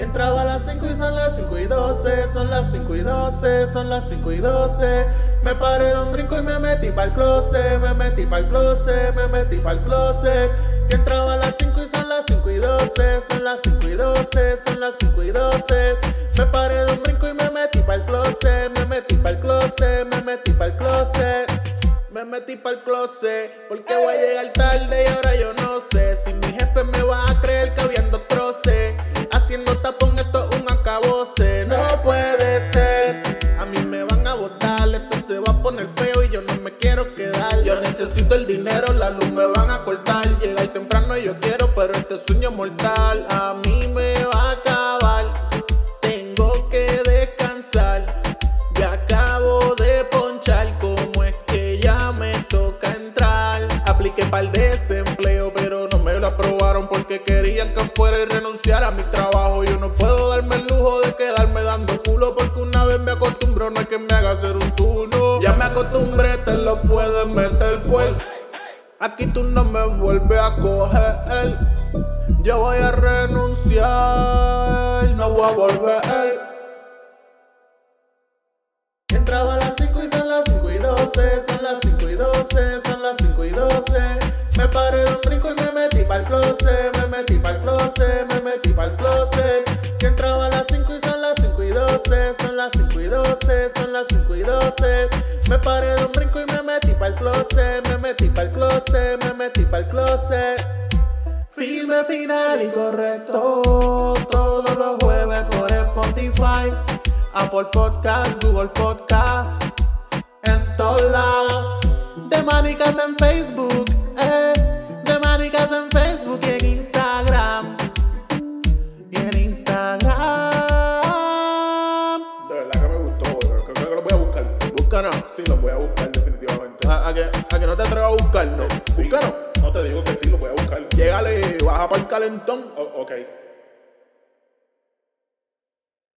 Entraba a las 5 y son las 5 y 12, son las 5 y 12, son las 5 y 12. Me paré de un brinco y me metí pa'l closet, me metí pa'l closet, me metí pa'l closet. Que entraba a las 5 y son las 5 y 12, son las 5 y 12, son las 5 y 12. Me paré de un brinco y me metí pa'l closet, me metí pa'l closet, me metí pa'l closet. Me metí pa'l closet porque voy a llegar tarde y ahora yo no sé se va a poner feo y yo no me quiero quedar. Yo necesito el dinero, la luz me van a cortar. Llegar temprano yo quiero, pero este sueño mortal a mí me va a acabar. Tengo que descansar. Ya acabo de ponchar, como es que ya me toca entrar. Apliqué para el desempleo, pero no me lo aprobaron porque querían que fuera y renunciar a mi trabajo. Yo no puedo darme el lujo de quedarme dando culo porque una vez me acostumbro, no hay que me haga hacer un acostumbré, te lo puedes meter pues. Aquí tú no me vuelves a coger. Yo voy a renunciar, no voy a volver. Entraba a las 5 y son las 5 y 12, son las 5 y 12, son las 5 y 12. Me paré de un brinco y me metí pa'l closet, me metí pa'l closet, me metí pa'l closet. Entraba a las 5 y son las 5 y 12, son las 5 y 12, son las 5 y 12. Me paré de un brinco y me metí pa'l closet, me metí pa'l closet, me metí pa'l closet. Filme final y correcto, todos los jueves por Spotify, Apple Podcast, Google Podcast, en todos lados. De manicas en Facebook, Búscanos. Sí, lo voy a buscar definitivamente. A, a que, a que no te atrevas a buscarnos. Sí. Búscanos. No te digo que sí, lo voy a buscar. Llégale, baja para el calentón. O- ok.